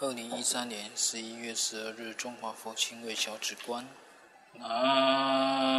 二零一三年十一月十二日，中华佛亲卫小止观。啊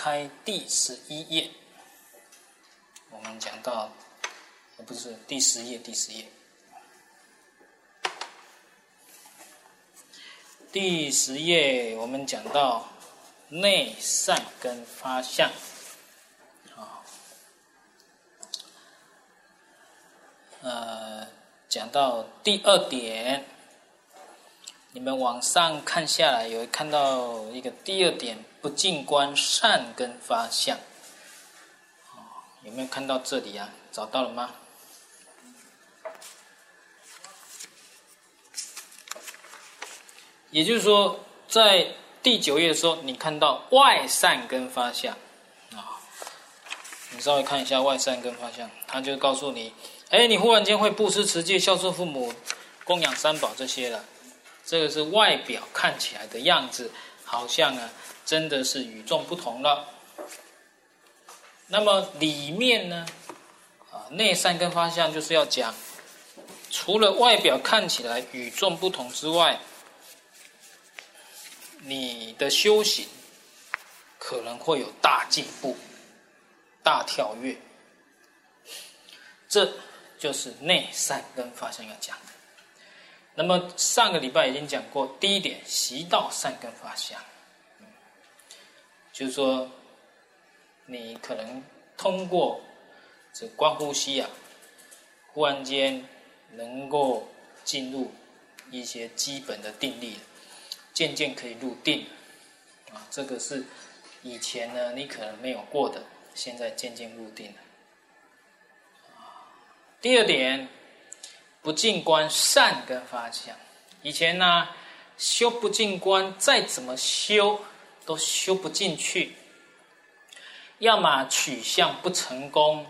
开第十一页，我们讲到，不是第十页，第十页，第十页我们讲到内善根发相，啊，呃，讲到第二点，你们往上看下来，有看到一个第二点。不净观善根发相，有没有看到这里啊？找到了吗？也就是说，在第九页的时候，你看到外善根发相啊，你稍微看一下外善根发相，他就告诉你，哎，你忽然间会布施、持戒、孝顺父母、供养三宝这些了，这个是外表看起来的样子，好像啊。真的是与众不同了。那么里面呢，啊，内善根发相就是要讲，除了外表看起来与众不同之外，你的修行可能会有大进步、大跳跃。这就是内善根发相要讲的。那么上个礼拜已经讲过，第一点，习道善根发相。就是说，你可能通过这观呼吸啊，忽然间能够进入一些基本的定力，渐渐可以入定啊。这个是以前呢你可能没有过的，现在渐渐入定了。第二点，不净观善根发相。以前呢修不净观，再怎么修。都修不进去，要么取向不成功，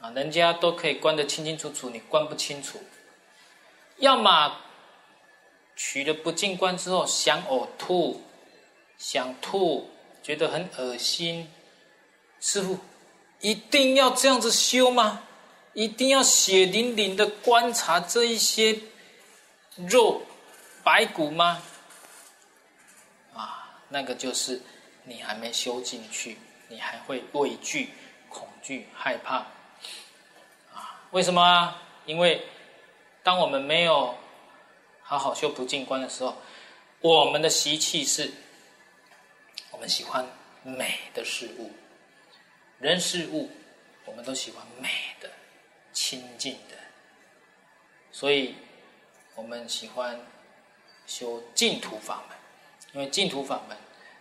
啊，人家都可以观得清清楚楚，你观不清楚；要么取了不净观之后想呕吐，想吐，觉得很恶心。师傅，一定要这样子修吗？一定要血淋淋的观察这一些肉白骨吗？那个就是你还没修进去，你还会畏惧、恐惧、害怕。啊，为什么啊？因为当我们没有好好修不净观的时候，我们的习气是，我们喜欢美的事物，人事物，我们都喜欢美的、清净的，所以我们喜欢修净土法门，因为净土法门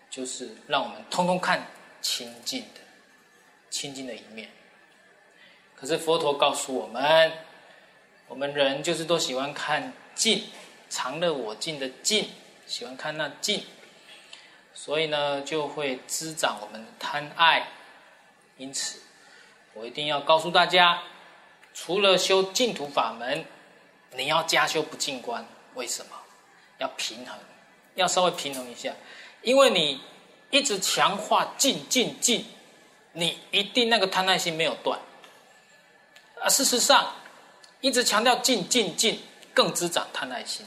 就是让我们通通看清净的、清净的一面。可是佛陀告诉我们，我们人就是都喜欢看净，常乐我净的净。喜欢看那净，所以呢，就会滋长我们的贪爱。因此，我一定要告诉大家，除了修净土法门，你要加修不净观。为什么？要平衡，要稍微平衡一下，因为你一直强化净净净，你一定那个贪爱心没有断。啊，事实上，一直强调净净净，更滋长贪爱心，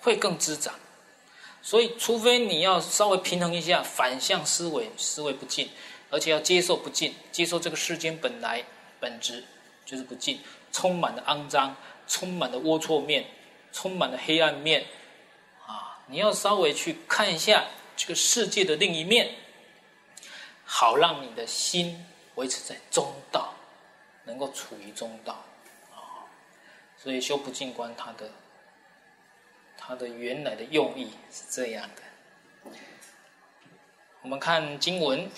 会更滋长。所以，除非你要稍微平衡一下，反向思维，思维不进，而且要接受不进，接受这个世间本来本质就是不进，充满了肮脏，充满了龌龊面，充满了黑暗面，你要稍微去看一下这个世界的另一面，好让你的心维持在中道，能够处于中道，啊，所以修不净观它的。它的原来的用意是这样的。我们看经文：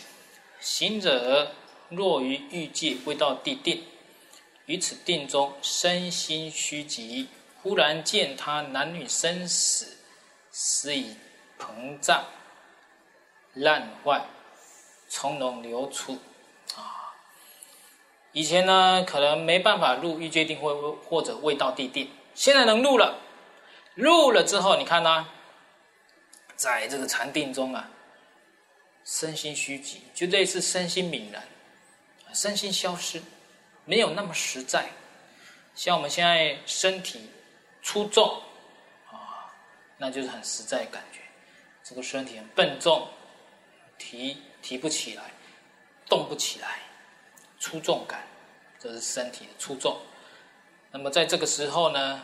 行者若于欲界未到地定，于此定中身心虚寂，忽然见他男女生死，死已膨胀烂坏，从容流出。啊，以前呢可能没办法入欲界定或或者未到地定，现在能入了。入了之后，你看呢、在这个禅定中啊，身心虚寂，就类似身心泯然，身心消失，没有那么实在。像我们现在身体粗重啊，那就是很实在的感觉。这个身体很笨重，提提不起来，动不起来，粗重感，这是身体的粗重。那么在这个时候呢？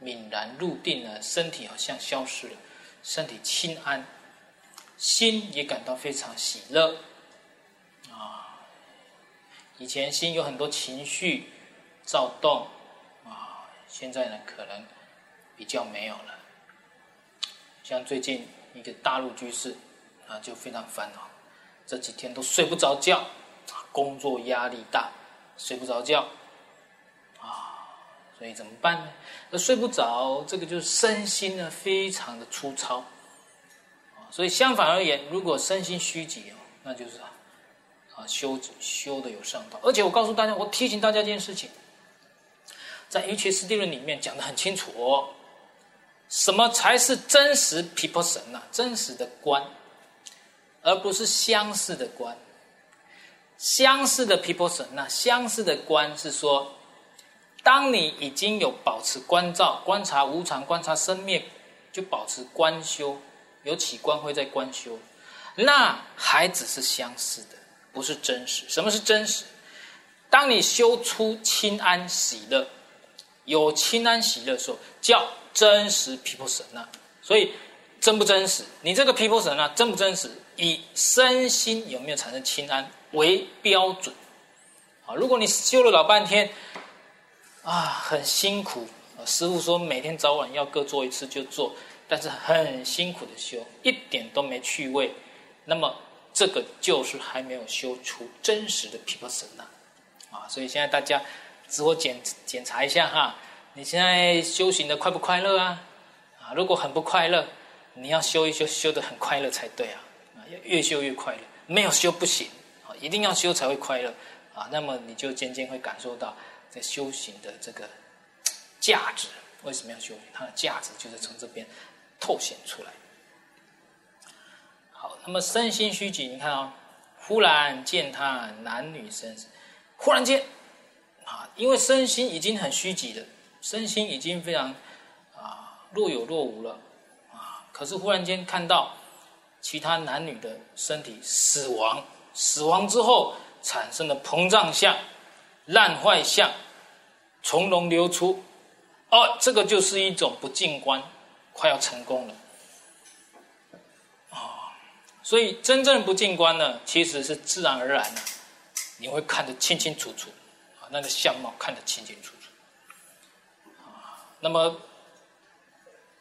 泯然入定了，身体好像消失了，身体轻安，心也感到非常喜乐啊。以前心有很多情绪躁动啊，现在呢可能比较没有了。像最近一个大陆居士啊，就非常烦恼，这几天都睡不着觉，工作压力大，睡不着觉。啊所以怎么办呢？那睡不着，这个就是身心呢非常的粗糙。所以相反而言，如果身心虚极哦，那就是啊修修的有上道。而且我告诉大家，我提醒大家一件事情，在《瑜伽师地论》里面讲得很清楚，什么才是真实毗婆舍那？真实的观，而不是相似的观。相似的毗婆舍那，相似的观是说。当你已经有保持观照、观察无常、观察生灭，就保持观修，有起观会在观修，那还只是相似的，不是真实。什么是真实？当你修出清安喜乐，有清安喜乐的时候，叫真实皮婆舍那。所以真不真实？你这个皮婆舍那真不真实？以身心有没有产生轻安为标准。啊，如果你修了老半天。啊，很辛苦。师傅说每天早晚要各做一次就做，但是很辛苦的修，一点都没趣味。那么这个就是还没有修出真实的皮婆舍那啊。所以现在大家自我检检查一下哈，你现在修行的快不快乐啊？啊，如果很不快乐，你要修一修，修得很快乐才对啊。啊，要越修越快乐，没有修不行啊，一定要修才会快乐啊。那么你就渐渐会感受到。在修行的这个价值，为什么要修行？它的价值就是从这边透显出来。好，那么身心虚极，你看啊、哦，忽然见他男女生死，忽然间啊，因为身心已经很虚极了，身心已经非常啊若有若无了啊，可是忽然间看到其他男女的身体死亡，死亡之后。产生的膨胀相、烂坏相，从容流出。哦，这个就是一种不净观，快要成功了。啊、所以真正不净观呢，其实是自然而然的，你会看得清清楚楚，啊，那个相貌看得清清楚楚。那么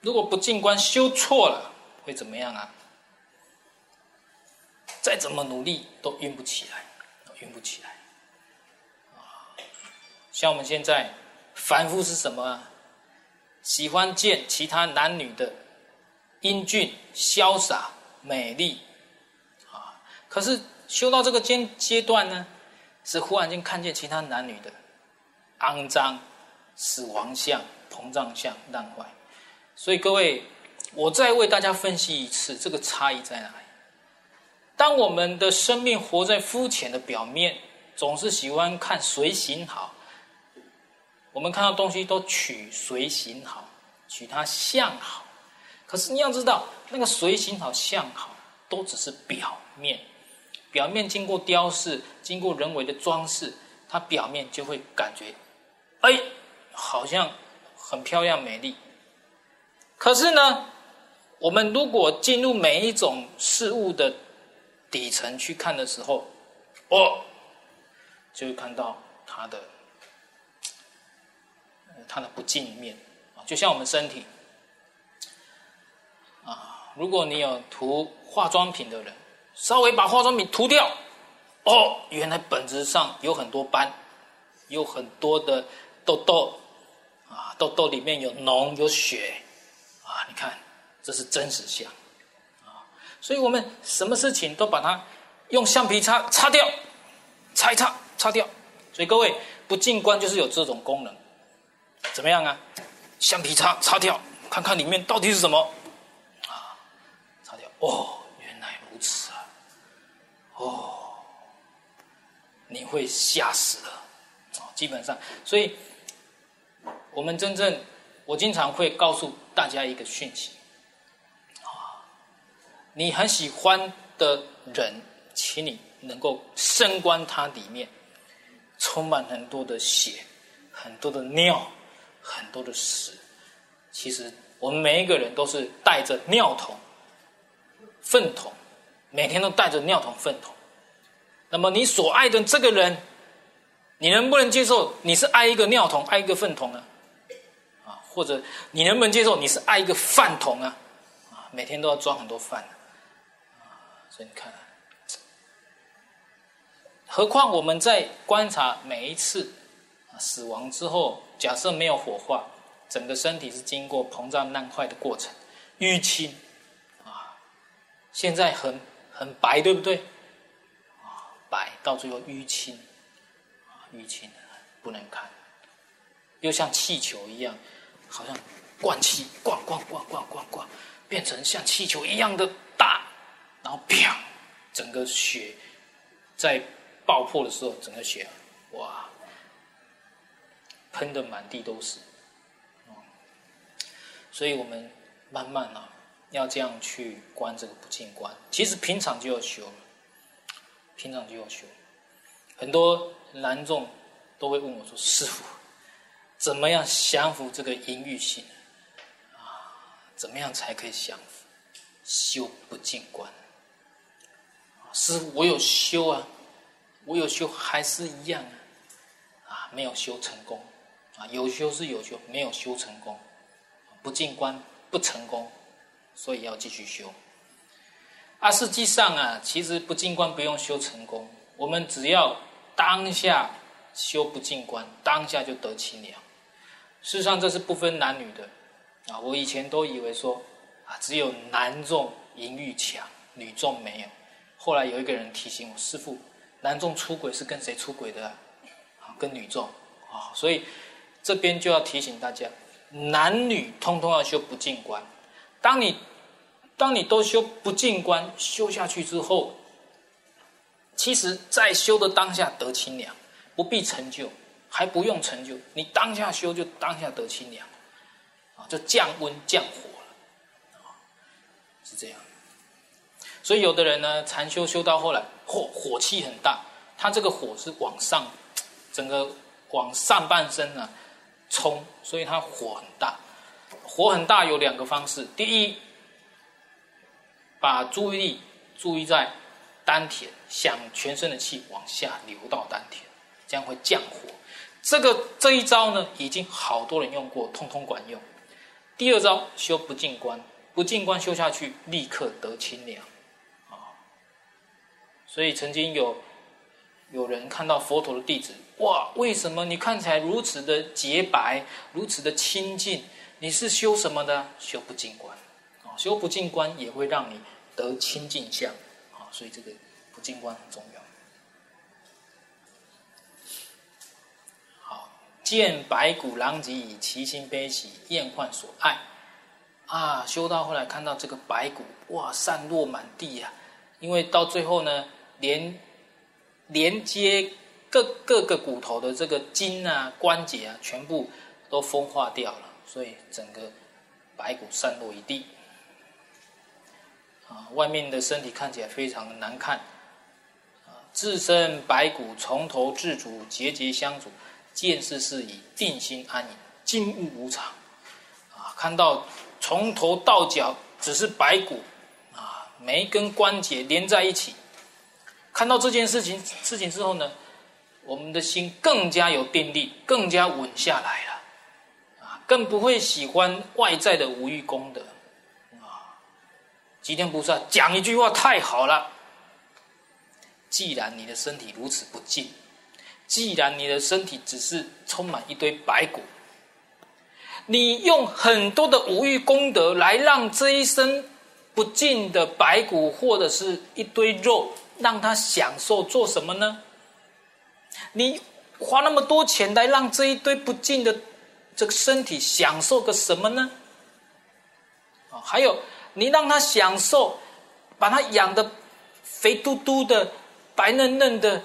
如果不进观修错了，会怎么样啊？再怎么努力都运不起来，运不起来。啊，像我们现在凡夫是什么？喜欢见其他男女的英俊、潇洒、美丽，啊！可是修到这个阶阶段呢，是忽然间看见其他男女的肮脏、死亡相、膨胀相、烂坏。所以各位，我再为大家分析一次，这个差异在哪里？当我们的生命活在肤浅的表面，总是喜欢看随形好。我们看到东西都取随形好，取它相好，可是你要知道，那个随形好相好，都只是表面，表面经过雕饰，经过人为的装饰，它表面就会感觉，哎，好像很漂亮美丽。可是呢，我们如果进入每一种事物的底层去看的时候，哦，就会看到它的。它的不净面啊，就像我们身体啊，如果你有涂化妆品的人，稍微把化妆品涂掉，哦，原来本质上有很多斑，有很多的痘痘啊，痘痘里面有脓有血啊，你看这是真实相啊，所以我们什么事情都把它用橡皮擦擦掉，擦一擦擦掉，所以各位不净观就是有这种功能。怎么样啊？橡皮擦擦掉，看看里面到底是什么啊？擦掉哦，原来如此啊！哦，你会吓死了啊！基本上，所以我们真正，我经常会告诉大家一个讯息啊：你很喜欢的人，请你能够深观他里面充满很多的血，很多的尿。很多的屎，其实我们每一个人都是带着尿桶、粪桶，每天都带着尿桶、粪桶。那么你所爱的这个人，你能不能接受你是爱一个尿桶、爱一个粪桶呢？或者你能不能接受你是爱一个饭桶啊？啊，每天都要装很多饭啊，所以你看，何况我们在观察每一次死亡之后。假设没有火化，整个身体是经过膨胀烂坏的过程，淤青啊，现在很很白，对不对？啊，白到最后淤青，啊，淤青不能看，又像气球一样，好像灌气灌灌灌灌灌灌，变成像气球一样的大，然后啪，整个血在爆破的时候，整个血哇！喷的满地都是，所以我们慢慢啊，要这样去观这个不净观。其实平常就要修，平常就要修。很多男众都会问我说：“师傅，怎么样降服这个淫欲心？啊，怎么样才可以降服？修不净观。”师傅，我有修啊，我有修，还是一样啊，啊，没有修成功。啊，有修是有修，没有修成功，不净观不成功，所以要继续修。啊，实际上啊，其实不进关不用修成功，我们只要当下修不净观，当下就得清凉。事实上，这是不分男女的。啊，我以前都以为说，啊，只有男众淫欲强，女众没有。后来有一个人提醒我，师父，男众出轨是跟谁出轨的？啊，跟女众。啊，所以。这边就要提醒大家，男女通通要修不净观。当你，当你都修不净观，修下去之后，其实在修的当下得清凉，不必成就，还不用成就，你当下修就当下得清凉，啊，就降温降火了，啊，是这样。所以有的人呢，禅修修到后来，火火气很大，他这个火是往上，整个往上半身呢冲，所以他火很大。火很大有两个方式，第一，把注意力注意在丹田，想全身的气往下流到丹田，这样会降火。这个这一招呢，已经好多人用过，通通管用。第二招修不净观，不净观修下去，立刻得清凉啊！所以曾经有有人看到佛陀的弟子，哇，为什么你看起来如此的洁白，如此的清净？你是修什么的？修不净观啊！修不净观也会让你得清净相啊！所以这个不净观很重要。见白骨狼藉以，其心悲喜，厌患所爱。啊，修道后来看到这个白骨，哇，散落满地呀、啊！因为到最后呢，连连接各各个骨头的这个筋啊、关节啊，全部都风化掉了，所以整个白骨散落一地。啊，外面的身体看起来非常的难看。啊，自身白骨，从头至足节节相阻。见事事已，定心安隐，金乌无常，啊，看到从头到脚只是白骨，啊，每一根关节连在一起，看到这件事情事情之后呢，我们的心更加有定力，更加稳下来了，啊，更不会喜欢外在的无欲功德，啊，吉天菩萨讲一句话太好了，既然你的身体如此不净。既然你的身体只是充满一堆白骨，你用很多的无欲功德来让这一身不净的白骨或者是一堆肉，让他享受做什么呢？你花那么多钱来让这一堆不净的这个身体享受个什么呢？啊，还有你让他享受，把他养的肥嘟嘟的、白嫩嫩的，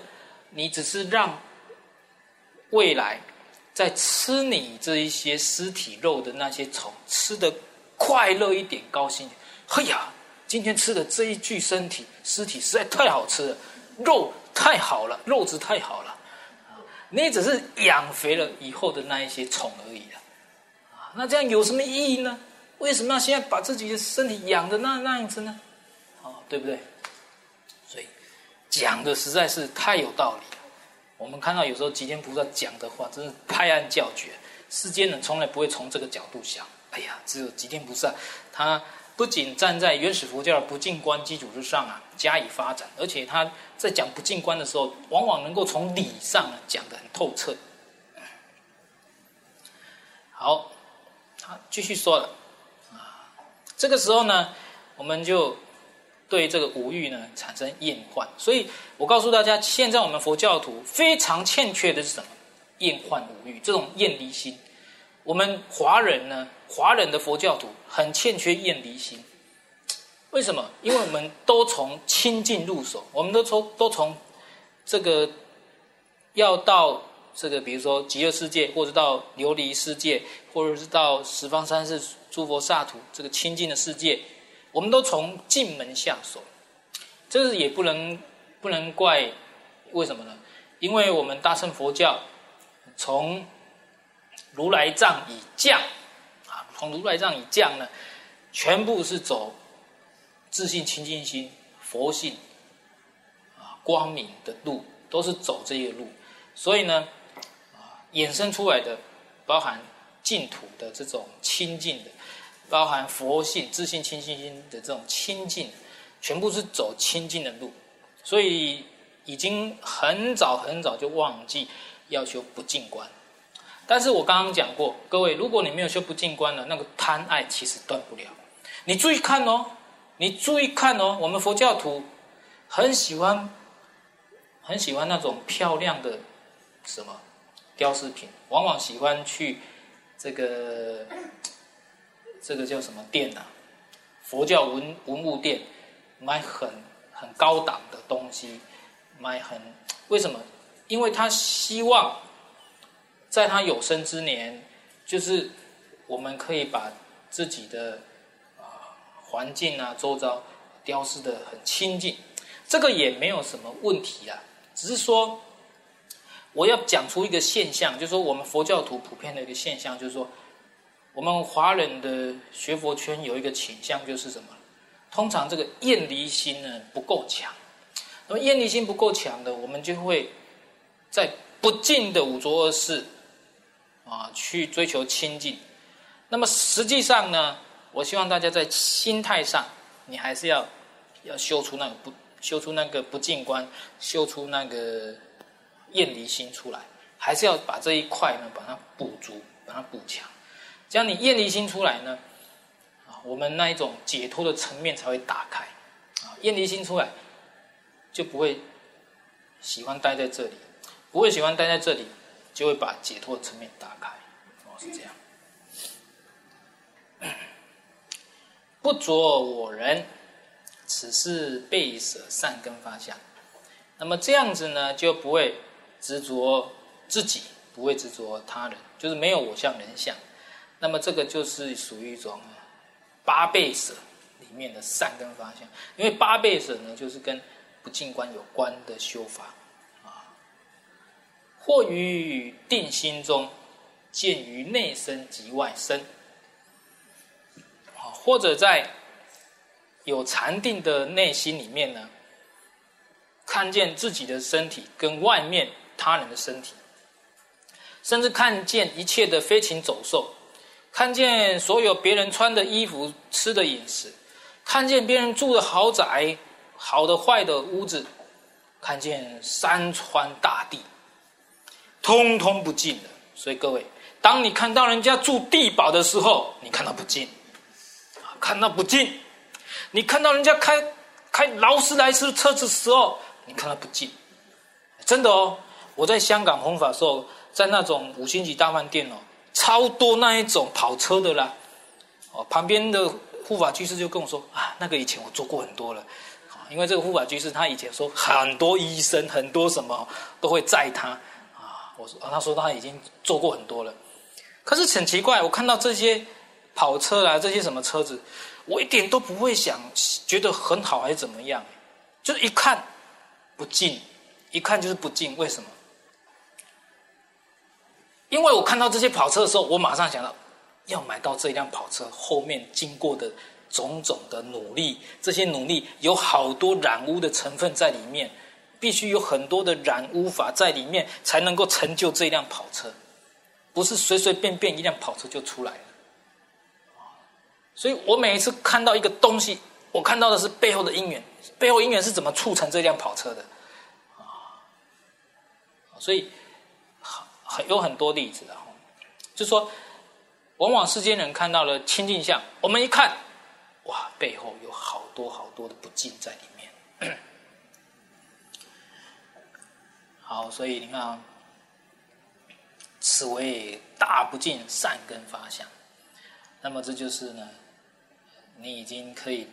你只是让。未来，在吃你这一些尸体肉的那些虫，吃的快乐一点，高兴一点。嘿呀，今天吃的这一具身体尸体实在太好吃了，肉太好了，肉质太好了。你只是养肥了以后的那一些虫而已啊。那这样有什么意义呢？为什么要现在把自己的身体养的那那样子呢？啊，对不对？所以讲的实在是太有道理。我们看到有时候吉天菩萨讲的话，真是拍案叫绝。世间人从来不会从这个角度想。哎呀，只有吉天菩萨，他不仅站在原始佛教的不净观基础之上啊，加以发展，而且他在讲不净观的时候，往往能够从理上讲得很透彻。好，他继续说了啊，这个时候呢，我们就。对这个五欲呢产生厌患，所以我告诉大家，现在我们佛教徒非常欠缺的是什么？厌患五欲这种厌离心。我们华人呢，华人的佛教徒很欠缺厌离心。为什么？因为我们都从清净入手，我们都从都从这个要到这个，比如说极乐世界，或者到琉璃世界，或者是到十方三世诸佛刹土这个清净的世界。我们都从进门下手，这是也不能不能怪，为什么呢？因为我们大乘佛教从如来藏以降啊，从如来藏以降呢，全部是走自信清净心、佛性啊光明的路，都是走这些路，所以呢啊，衍生出来的包含净土的这种清净的。包含佛性、自信、清净心的这种清净，全部是走清净的路，所以已经很早很早就忘记要修不净观。但是我刚刚讲过，各位，如果你没有修不净观了，那个贪爱其实断不了。你注意看哦，你注意看哦，我们佛教徒很喜欢很喜欢那种漂亮的什么雕饰品，往往喜欢去这个。这个叫什么店呢、啊？佛教文文物店，买很很高档的东西，买很为什么？因为他希望在他有生之年，就是我们可以把自己的啊环境啊周遭雕饰的很清净，这个也没有什么问题啊。只是说我要讲出一个现象，就是说我们佛教徒普遍的一个现象，就是说我们华人的学佛圈有一个倾向，就是什么？通常这个厌离心呢不够强，那么厌离心不够强的，我们就会在不净的五浊恶世啊去追求清净。那么实际上呢，我希望大家在心态上，你还是要要修出那个不修出那个不净观，修出那个厌离心出来，还是要把这一块呢把它补足，把它补强。这样你厌离心出来呢，我们那一种解脱的层面才会打开，啊，厌离心出来，就不会喜欢待在这里，不会喜欢待在这里，就会把解脱的层面打开，哦，是这样。不着我人，此是背舍善根发相。那么这样子呢，就不会执着自己，不会执着他人，就是没有我相人相。那么这个就是属于一种。八倍舍里面的善根方向，因为八倍舍呢，就是跟不净观有关的修法啊。或于定心中，见于内身及外身，啊，或者在有禅定的内心里面呢，看见自己的身体跟外面他人的身体，甚至看见一切的飞禽走兽。看见所有别人穿的衣服、吃的饮食，看见别人住的豪宅、好的坏的屋子，看见山川大地，通通不净了。所以各位，当你看到人家住地堡的时候，你看到不净，看到不净；你看到人家开开劳斯莱斯车子的时候，你看到不净。真的哦，我在香港弘法时候，在那种五星级大饭店哦。超多那一种跑车的啦，哦，旁边的护法居士就跟我说啊，那个以前我做过很多了，啊，因为这个护法居士他以前说很多医生很多什么都会载他，啊，我说他说他已经做过很多了，可是很奇怪，我看到这些跑车啊，这些什么车子，我一点都不会想觉得很好还是怎么样，就是一看不净，一看就是不净，为什么？因为我看到这些跑车的时候，我马上想到，要买到这辆跑车后面经过的种种的努力，这些努力有好多染污的成分在里面，必须有很多的染污法在里面，才能够成就这辆跑车，不是随随便便一辆跑车就出来了。所以我每一次看到一个东西，我看到的是背后的因缘，背后因缘是怎么促成这辆跑车的，啊，所以。很有很多例子的，就说，往往世间人看到了清净相，我们一看，哇，背后有好多好多的不净在里面。好，所以你看，此为大不净善根发相。那么这就是呢，你已经可以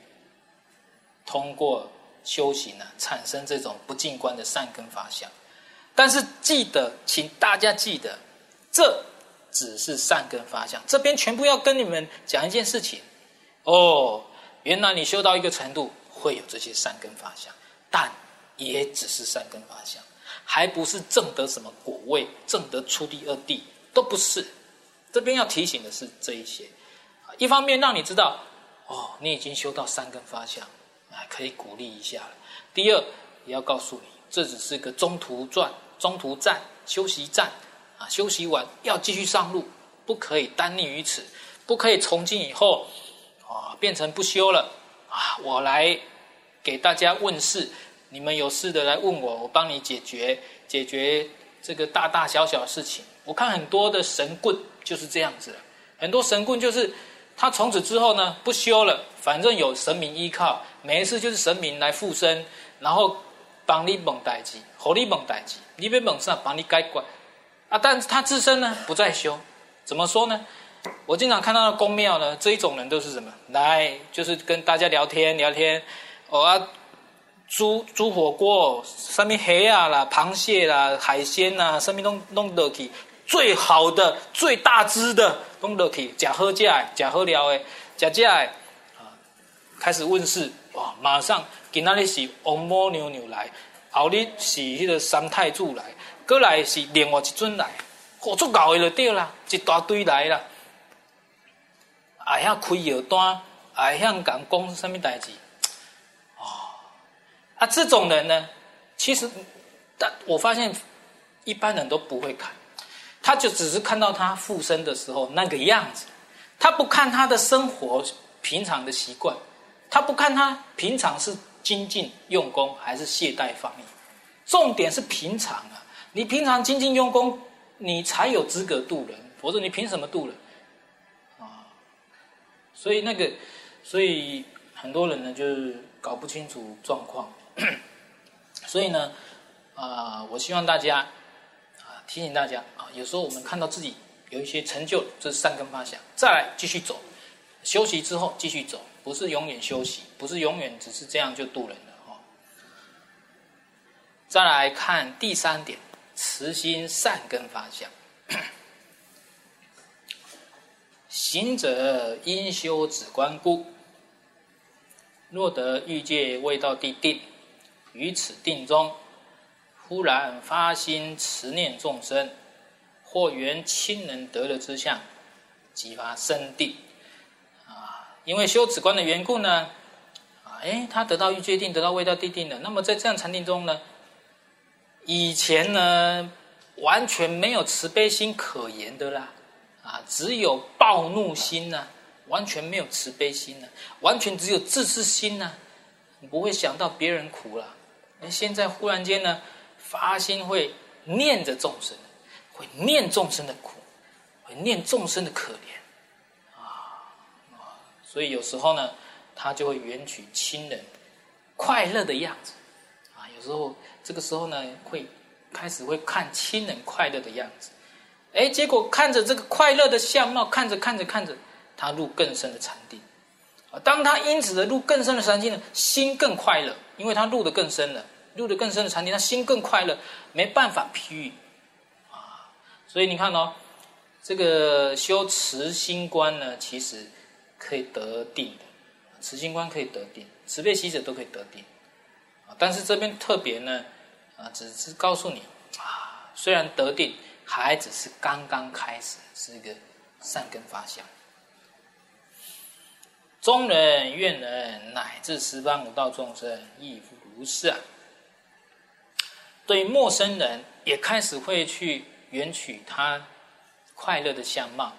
通过修行呢，产生这种不净观的善根发相。但是记得，请大家记得，这只是善根发相。这边全部要跟你们讲一件事情哦。原来你修到一个程度，会有这些善根发相，但也只是善根发相，还不是证得什么果位，证得初地、二地都不是。这边要提醒的是这一些，一方面让你知道，哦，你已经修到善根发相，啊可以鼓励一下了。第二，也要告诉你，这只是个中途转。中途站、休息站，啊，休息完要继续上路，不可以耽溺于此，不可以从今以后，啊，变成不修了，啊，我来给大家问事，你们有事的来问我，我帮你解决，解决这个大大小小的事情。我看很多的神棍就是这样子，很多神棍就是他从此之后呢不修了，反正有神明依靠，每一次就是神明来附身，然后。帮你蒙代志，和你蒙代志，你别蒙上，帮你改管啊！但是他自身呢，不再修，怎么说呢？我经常看到的公庙呢，这一种人都是什么？来，就是跟大家聊天聊天，哦啊，煮煮火锅，上面虾啊啦、螃蟹啦、海鲜呐，上面弄弄得起最好的、最大只的弄得起，假喝假，假喝聊诶，假假诶，啊，开始问世哇，马上。给那里是王母娘娘来，后日是迄个三太子来，过来是另外一尊来，好足够的就对啦，一大堆来啦。也晓开药单，也晓讲讲什么代志，哦，啊，这种人呢，其实，但我发现一般人都不会看，他就只是看到他附身的时候那个样子，他不看他的生活平常的习惯，他不看他平常是精进用功还是懈怠放逸，重点是平常啊，你平常精进用功，你才有资格度人，否则你凭什么度人啊？所以那个，所以很多人呢，就是搞不清楚状况。所以呢，啊、我希望大家啊，提醒大家啊，有时候我们看到自己有一些成就，这是善根发想，再来继续走，休息之后继续走，不是永远休息，不是永远只是这样就度人了哈。再来看第三点，慈心善根发相。行者因修止观故，若得欲界未到地定，于此定中，忽然发心慈念众生，或缘亲人得乐之相，即发生定。因为修止观的缘故呢，啊，哎，他得到欲界定，得到未到地定了。那么在这样禅定中呢，以前呢，完全没有慈悲心可言的啦。啊，只有暴怒心呐、啊，完全没有慈悲心呐、啊，完全只有自私心呐、啊，你不会想到别人苦了。那现在忽然间呢，发心会念着众生，会念众生的苦，会念众生的可怜，所以有时候呢，他就会缘取亲人快乐的样子，啊，有时候这个时候呢，会开始会看亲人快乐的样子。哎，结果看着这个快乐的相貌，看着看着看着，他入更深的禅定。啊，当他因此的入更深的禅定呢，心更快乐，因为他入得更深了，入得更深的禅定，他心更快乐，没办法譬喻。啊，所以你看哦，这个修慈心观呢，其实可以得定的，慈心观可以得定，慈悲喜舍都可以得定。啊，但是这边特别呢，啊，只是告诉你，啊，虽然得定。还只是刚刚开始，是一个善根发相。中人、愿人乃至十方五道众生亦复如是啊。对陌生人也开始会去缘取他快乐的相貌；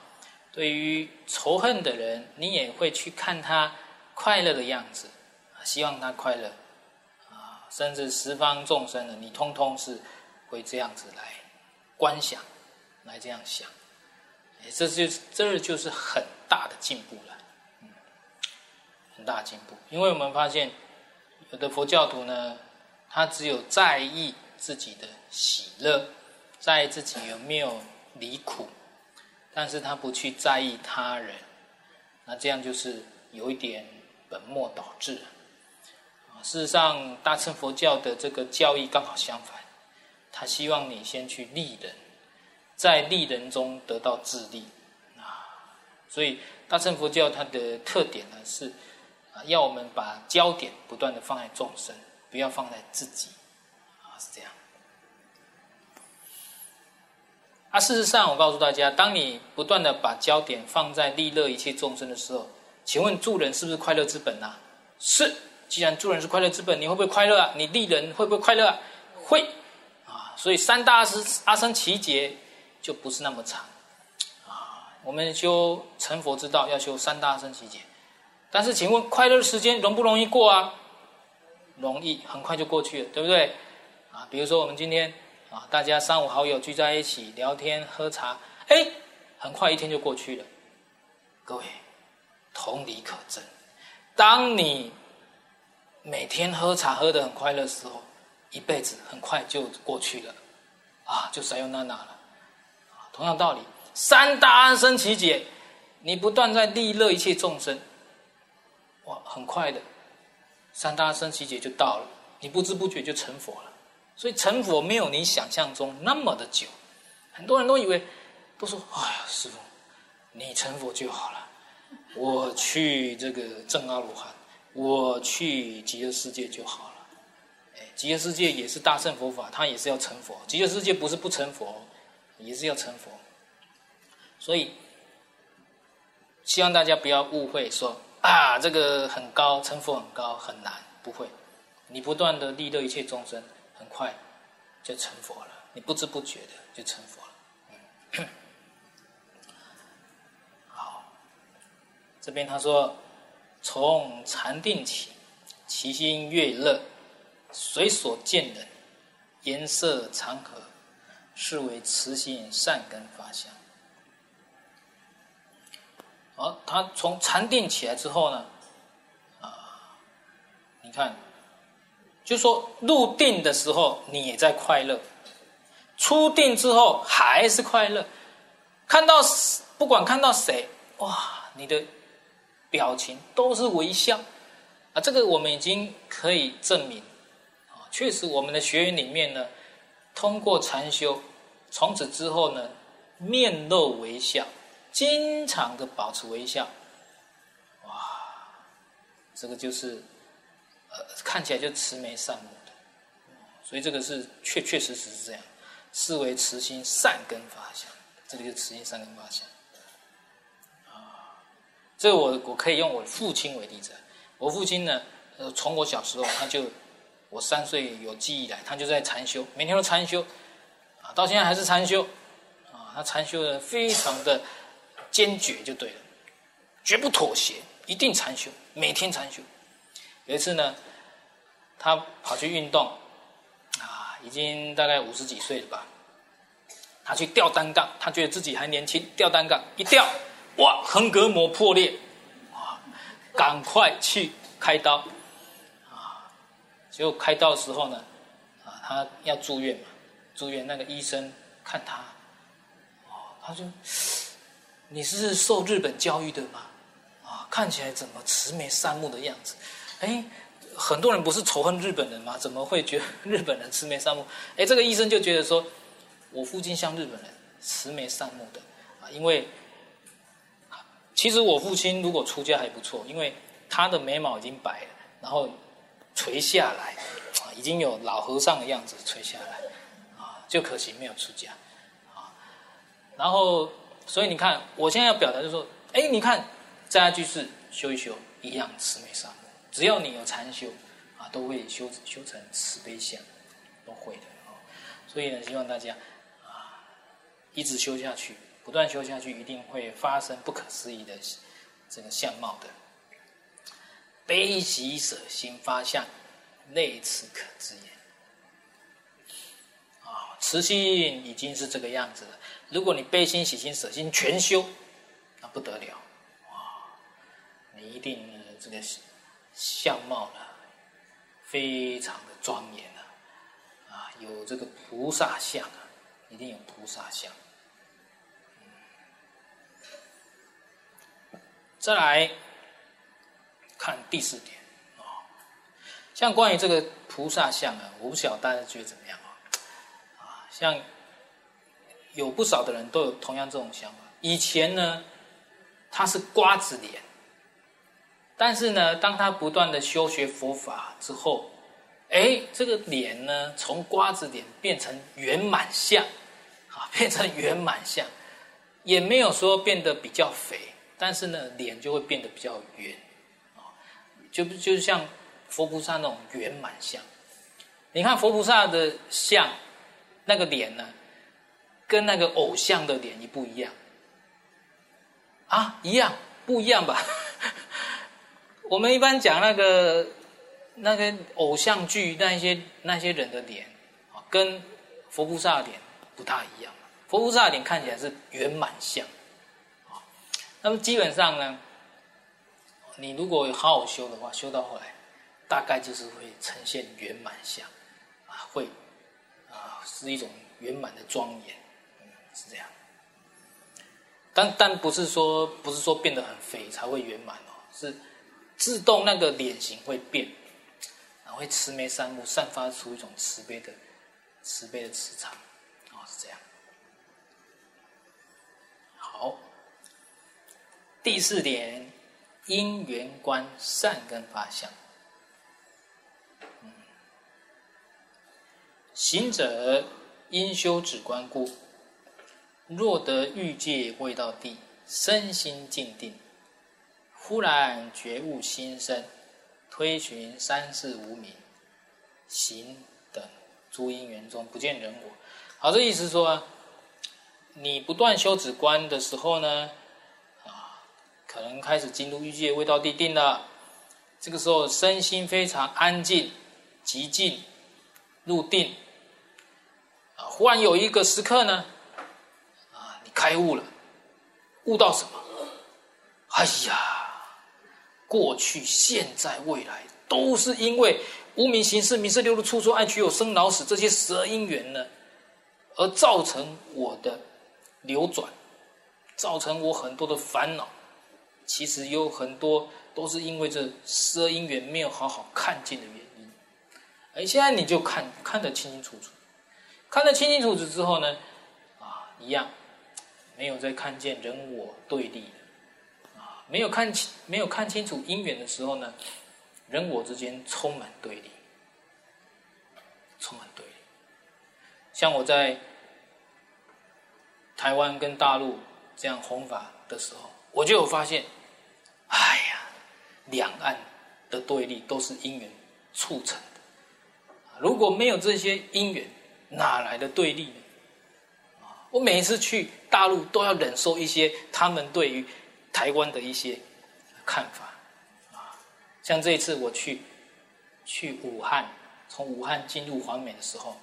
对于仇恨的人，你也会去看他快乐的样子，希望他快乐啊。甚至十方众生的，你通通是会这样子来。观想，来这样想，这就是这就是很大的进步了，嗯，很大进步。因为我们发现，有的佛教徒呢，他只有在意自己的喜乐，在意自己有没有离苦，但是他不去在意他人，那这样就是有一点本末倒置。事实上，大乘佛教的这个教义刚好相反。他希望你先去利人，在利人中得到自利啊，所以大乘佛教它的特点呢是，要我们把焦点不断的放在众生，不要放在自己啊，是这样。啊，事实上我告诉大家，当你不断的把焦点放在利乐一切众生的时候，请问助人是不是快乐之本啊？是，既然助人是快乐之本，你会不会快乐啊？你利人会不会快乐啊？会。所以三大阿僧只劫就不是那么长啊。我们修成佛之道要修三大阿僧只劫，但是请问快乐的时间容不容易过啊？容易，很快就过去了，对不对？啊，比如说我们今天啊，大家三五好友聚在一起聊天喝茶，哎，很快一天就过去了。各位，同理可证，当你每天喝茶喝得很快乐的时候。一辈子很快就过去了，啊，就塞哟娜娜了。同样道理，三大阿僧只劫，你不断在利乐一切众生，哇，很快的，三大阿僧只劫就到了，你不知不觉就成佛了。所以成佛没有你想象中那么的久。很多人都以为，都说，哎呀，师父，你成佛就好了，我去这个证阿罗汉，我去极乐世界就好了。哎极乐世界也是大乘佛法，它也是要成佛。极乐世界不是不成佛，也是要成佛。所以，希望大家不要误会说啊，这个很高，成佛很高很难，不会。你不断的利乐一切众生，很快就成佛了。你不知不觉的就成佛了。好，这边他说，从禅定起，其心悦乐。随所见人，颜色常和，是为慈心善根发相。好，他从禅定起来之后呢，啊，你看，就说入定的时候你也在快乐，出定之后还是快乐，看到不管看到谁，哇，你的表情都是微笑，啊，这个我们已经可以证明。啊。确实，我们的学员里面呢，通过禅修，从此之后呢，面露微笑，经常的保持微笑，哇，这个就是，看起来就慈眉善目的，所以这个是确确实实是这样，是为慈心善根发相，这个就慈心善根发相，啊，这个我我可以用我父亲为例子，我父亲呢，呃，从我小时候他就。我三岁有记忆来，他就在禅修，每天都禅修，啊，到现在还是禅修，啊，他禅修的非常的坚决，就对了，绝不妥协，一定禅修，每天禅修。有一次呢，他跑去运动，啊，已经大概五十几岁了吧，他去吊单杠，他觉得自己还年轻，吊单杠一吊，哇，横膈膜破裂，啊，赶快去开刀。啊，结果开刀的时候呢，啊，他要住院嘛，住院那个医生看他，哦，他说：“你是受日本教育的吗？啊，看起来怎么慈眉善目的样子？哎，很多人不是仇恨日本人吗？怎么会觉得 日本人慈眉善目？哎，这个医生就觉得说，我父亲像日本人，慈眉善目的啊，因为其实我父亲如果出家还不错，因为他的眉毛已经白了，然后。垂下来，啊，已经有老和尚的样子垂下来，啊，就可惜没有出家，啊，然后，所以你看，我现在要表达就是说，哎，你看，在家居士修一修，一样慈眉善目，只要你有禅修，啊，都会修修成慈悲相，都会的，啊，所以呢，希望大家，啊，一直修下去，不断修下去，一定会发生不可思议的这个相貌的。悲喜舍心发相，内此可知也。啊，慈心已经是这个样子了。如果你悲心、喜心、舍心全修，那不得了，哇！你一定，这个相貌呢，非常的庄严啊，啊，有这个菩萨相啊，一定有菩萨相。再来。看第四点啊，像关于这个菩萨相啊，我不晓得大家觉得怎么样啊？啊，像有不少的人都有同样这种想法。以前呢，他是瓜子脸，但是呢，当他不断的修学佛法之后，哎，这个脸呢，从瓜子脸变成圆满相，啊，变成圆满相，也没有说变得比较肥，但是呢，脸就会变得比较圆。啊就就像佛菩萨那种圆满相，你看佛菩萨的相，那个脸呢，跟那个偶像的脸一不一样？啊，一样不一样吧？我们一般讲那个那个偶像剧那些那些人的脸啊，跟佛菩萨的脸不大一样。佛菩萨的脸看起来是圆满相，啊，那么基本上呢，你如果好好修的话，修到后来，大概就是会呈现圆满相，啊，会，啊，是一种圆满的庄严，嗯，是这样。但但不是说不是说变得很肥才会圆满哦，是自动那个脸型会变，然后会慈眉善目，散发出一种慈悲的慈悲的磁场，哦，是这样。好，第四点。因缘观善根发相，行者因修止观故，若得欲界未到地，身心静定，忽然觉悟心生，推寻三世无明行等诸因缘中，不见人我。好，这意思是说，你不断修止观的时候呢，啊，可能开始进入欲界未到地定了。这个时候身心非常安静、极静、入定。啊，忽然有一个时刻呢，啊，你开悟了，悟到什么？哎呀，过去、现在、未来，都是因为无明行识、名色六路、出处爱取有、生老死这些十二因缘呢，而造成我的流转，造成我很多的烦恼。其实有很多都是因为这十二因缘没有好好看见的原因。而现在你就看看得清清楚楚。看得清清楚楚之后呢，啊，一样，没有再看见人我对立，没有看清没有看清楚因缘的时候呢，人我之间充满对立，充满对立。像我在台湾跟大陆这样弘法的时候，我就有发现，哎呀，两岸的对立都是因缘促成的，如果没有这些因缘。哪来的对立呢？我每一次去大陆都要忍受一些他们对于台湾的一些看法，啊，像这一次我去去武汉，从武汉进入环美的时候，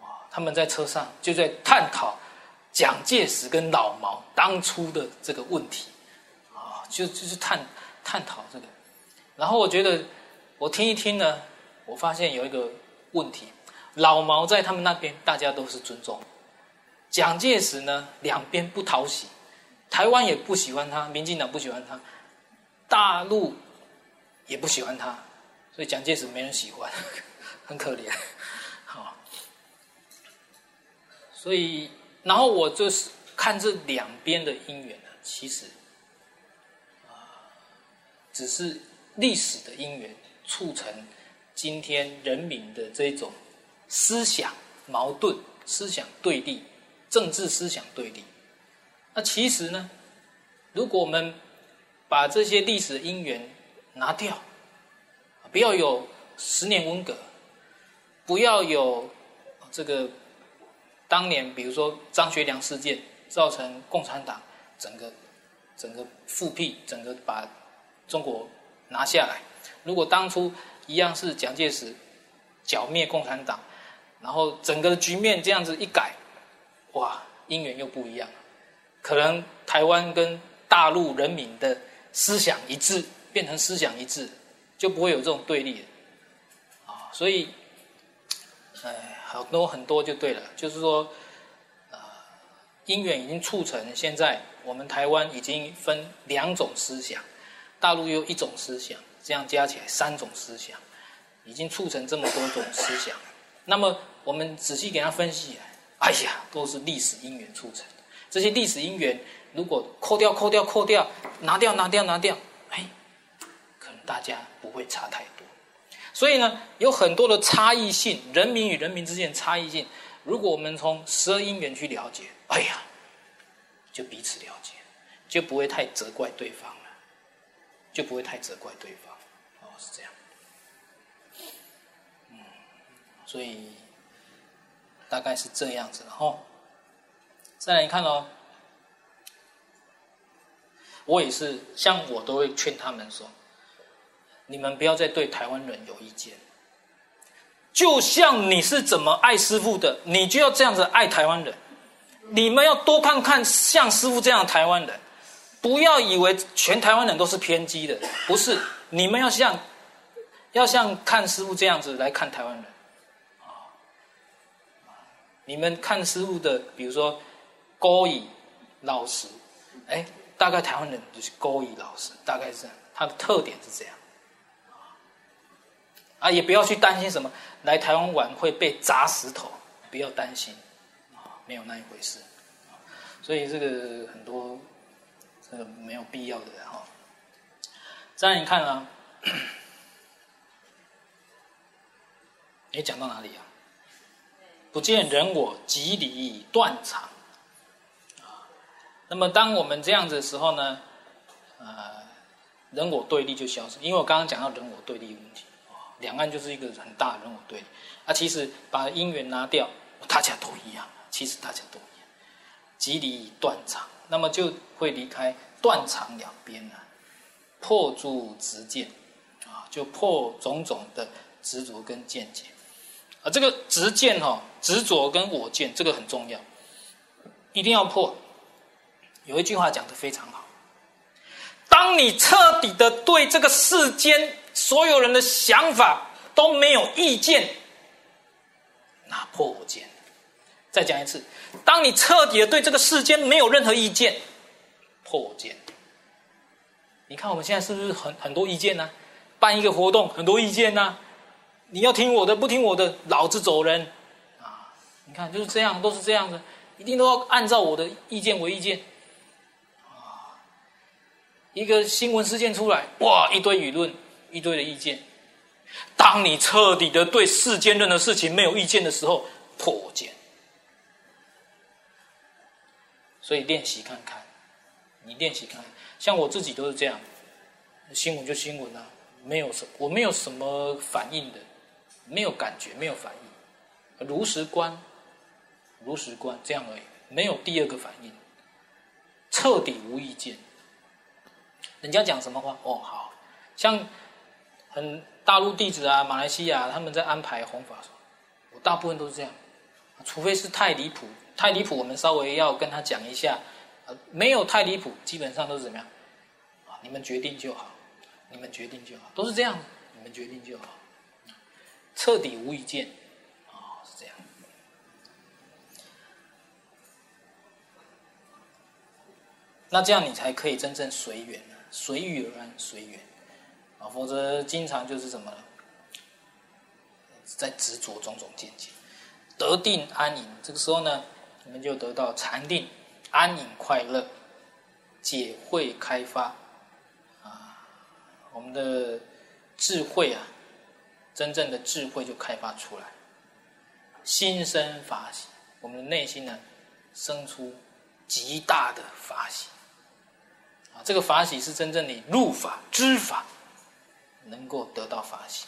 啊，他们在车上就在探讨蒋介石跟老毛当初的这个问题，啊，就就是探探讨这个，然后我觉得我听一听呢，我发现有一个问题。老毛在他们那边，大家都是尊重；蒋介石呢，两边不讨喜，台湾也不喜欢他，民进党不喜欢他，大陆也不喜欢他，所以蒋介石没人喜欢，很可怜。好，所以然后我就是看这两边的因缘呢，其实啊，只是历史的因缘促成今天人民的这种。思想矛盾、思想对立、政治思想对立。那其实呢，如果我们把这些历史的因缘拿掉，不要有十年文革，不要有这个当年比如说张学良事件造成共产党整个整个复辟，整个把中国拿下来。如果当初一样是蒋介石剿灭共产党。然后整个局面这样子一改，哇，因缘又不一样，可能台湾跟大陆人民的思想一致，变成思想一致，就不会有这种对立了，啊，所以，哎，好多很多就对了，就是说，呃，因缘已经促成，现在我们台湾已经分两种思想，大陆有一种思想，这样加起来三种思想，已经促成这么多种思想，那么。我们仔细给他分析，哎呀，都是历史因缘促成。这些历史因缘，如果扣掉、扣掉、扣掉，拿掉、拿掉、拿掉，哎，可能大家不会差太多。所以呢，有很多的差异性，人民与人民之间的差异性，如果我们从十二因缘去了解，哎呀，就彼此了解，就不会太责怪对方了，就不会太责怪对方。哦，是这样。嗯，所以。大概是这样子，然后再来你看哦，我也是，像我都会劝他们说，你们不要再对台湾人有意见，就像你是怎么爱师傅的，你就要这样子爱台湾人。你们要多看看像师傅这样台湾人，不要以为全台湾人都是偏激的，不是，你们要像要像看师傅这样子来看台湾人。啊。你们看师傅的，比如说勾引老实，哎，大概台湾人就是勾引老实，大概是这样，他的特点是这样，啊，也不要去担心什么来台湾玩会被砸石头，不要担心，啊，没有那一回事，所以这个很多这个没有必要的哈。再来你看啊，哎，讲到哪里啊？不见人我，即离断肠。那么当我们这样子的时候呢，呃，人我对立就消失。因为我刚刚讲到人我对立的问题，两岸就是一个很大的人我对立。啊，其实把因缘拿掉，大家都一样。其实大家都一样，即离断常，那么就会离开断常两边了，破诸执见，啊，就破种种的执着跟见解。啊，这个执见哈，执着跟我见，这个很重要，一定要破。有一句话讲得非常好：当你彻底的对这个世间所有人的想法都没有意见，那破我见。再讲一次：当你彻底的对这个世间没有任何意见，破我见。你看我们现在是不是很很多意见呢？办一个活动，很多意见呢？你要听我的，不听我的，老子走人，啊！你看就是这样，都是这样的，一定都要按照我的意见为意见，一个新闻事件出来，哇，一堆舆论，一堆的意见。当你彻底的对世间任何事情没有意见的时候，破我见。所以练习看看，你练习看看，像我自己都是这样，新闻就新闻啊，没有什，我没有什么反应的。没有感觉，没有反应，如实观，如实观，这样而已，没有第二个反应，彻底无意见。人家讲什么话，哦，好像很大陆弟子啊，马来西亚他们在安排弘法，我大部分都是这样，除非是太离谱，太离谱，我们稍微要跟他讲一下，没有太离谱，基本上都是怎么样？啊，你们决定就好，你们决定就好，都是这样，你们决定就好。彻底无意见，哦，是这样。那这样你才可以真正随缘，随遇而安，随缘啊，否则经常就是什么，在执着种种见解，得定安隐。这个时候呢，我们就得到禅定、安隐、快乐、解慧开发啊，我们的智慧啊。真正的智慧就开发出来，心生法喜，我们的内心呢，生出极大的法喜。啊，这个法喜是真正的入法、知法，能够得到法喜，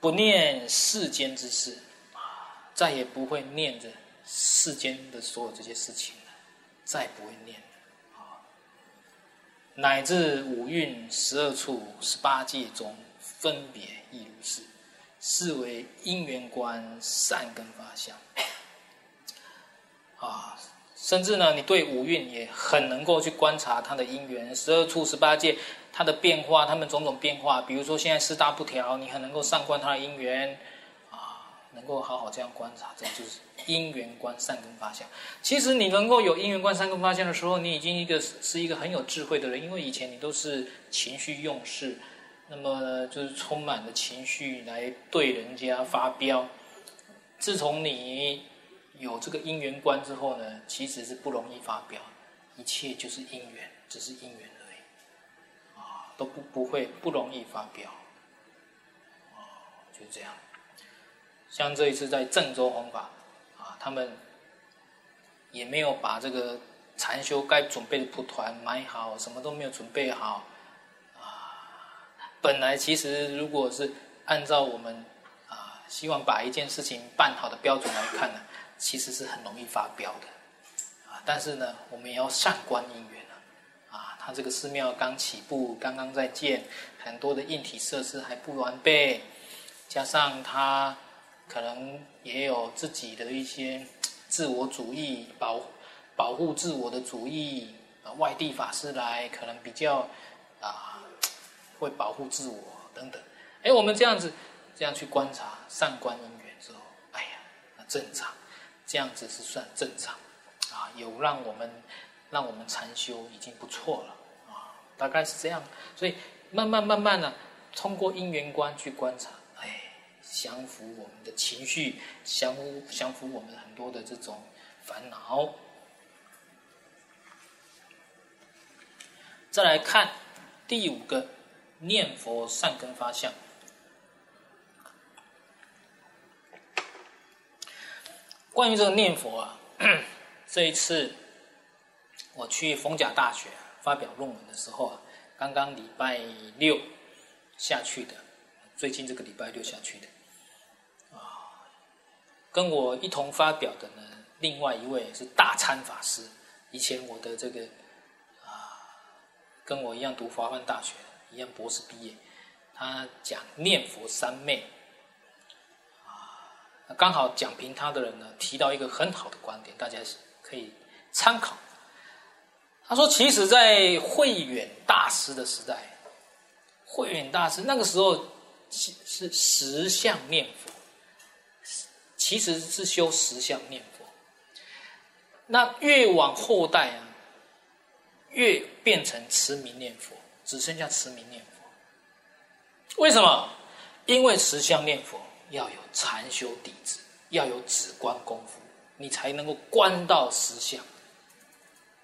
不念世间之事，啊，再也不会念着世间的所有这些事情了，再不会念了，啊，乃至五蕴十二处十八界中。分别亦如是，是为因缘观善根法相啊。甚至呢，你对五蕴也很能够去观察它的因缘，十二处十八界它的变化，它们种种变化。比如说现在四大不调，你很能够上观它的因缘啊，能够好好这样观察，这就是因缘观善根发相。其实你能够有因缘观善根发相的时候，你已经一个是一个很有智慧的人，因为以前你都是情绪用事。那么就是充满了情绪来对人家发飙。自从你有这个因缘观之后呢，其实是不容易发表，一切就是因缘，只是因缘而已，啊，都不不会不容易发表，啊，就这样。像这一次在郑州弘法，啊，他们也没有把这个禅修该准备的蒲团买好，什么都没有准备好。啊本来其实如果是按照我们啊希望把一件事情办好的标准来看呢，其实是很容易发飙的啊。但是呢，我们也要善观因缘啊。啊他这个寺庙刚起步，刚刚在建，很多的硬体设施还不完备，加上他可能也有自己的一些自我主义，保保护自我的主义啊。外地法师来可能比较啊。会保护自我等等，哎，我们这样子这样去观察善观因缘之后，哎呀，那正常，这样子是算正常，啊，有让我们让我们禅修已经不错了啊，大概是这样，所以慢慢慢慢的通过因缘观去观察，哎，降服我们的情绪，降服降服我们很多的这种烦恼，再来看第五个。念佛善根发相，关于这个念佛啊，这一次我去逢甲大学发表论文的时候啊，刚刚礼拜六下去的，最近这个礼拜六下去的，啊，跟我一同发表的呢，另外一位是大参法师，以前我的这个啊，跟我一样读华梵大学，一样博士毕业。他讲念佛三昧，刚好讲评他的人呢提到一个很好的观点，大家可以参考。他说，其实，在慧远大师的时代，慧远大师那个时候是是实相念佛，其实是修实相念佛。那越往后代啊，越变成持名念佛，只剩下持名念佛。为什么？因为实相念佛要有禅修底子，要有止观功夫，你才能够观到实相。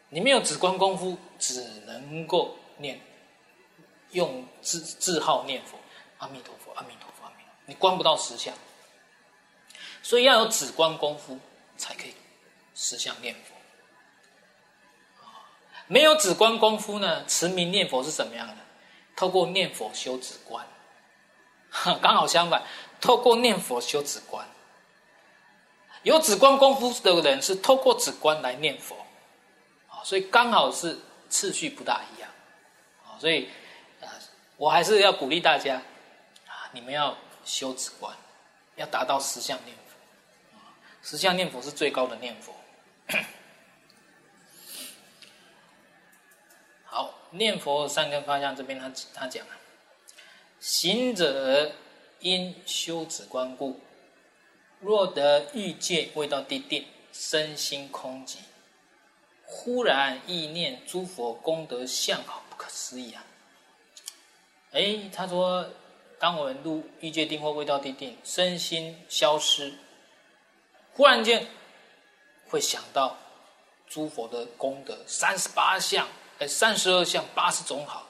你没有止观功夫，只能够念，用字字号念佛，阿弥陀佛，阿弥陀佛，阿弥陀佛，你观不到实相。所以要有止观功夫，才可以实相念佛。没有止观功夫呢，持名念佛是怎么样的？透过念佛修止观。刚好相反，透过念佛修止观，有止观功夫的人是透过止观来念佛，啊，所以刚好是次序不大一样，啊，所以啊，我还是要鼓励大家，啊，你们要修止观，要达到实相念佛，啊，实相念佛是最高的念佛。好，念佛三根方向这边他他讲了。行者因修止观故，若得欲界未到地定，身心空寂，忽然意念诸佛功德相好不可思议啊！哎，他说，当我们入欲界定或未到地定，身心消失，忽然间会想到诸佛的功德，三十八相，哎，三十二相，八十种好。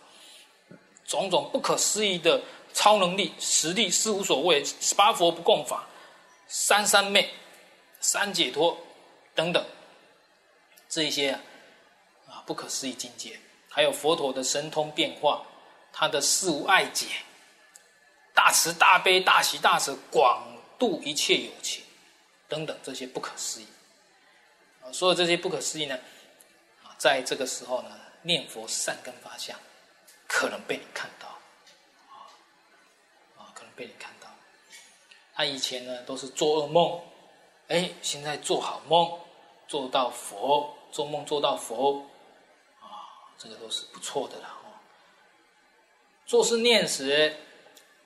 种种不可思议的超能力、实力，是无所谓。十八佛不共法，三三昧、三解脱等等，这一些啊，不可思议境界，还有佛陀的神通变化，他的事无碍解，大慈大悲、大喜大舍，广度一切有情等等，这些不可思议。啊，所有这些不可思议呢，啊，在这个时候呢，念佛善根发相。可能被你看到，被你看到。他以前呢都是做噩梦，哎，现在做好梦，做到佛，做梦做到佛，啊，这个都是不错的了哦。做事念时，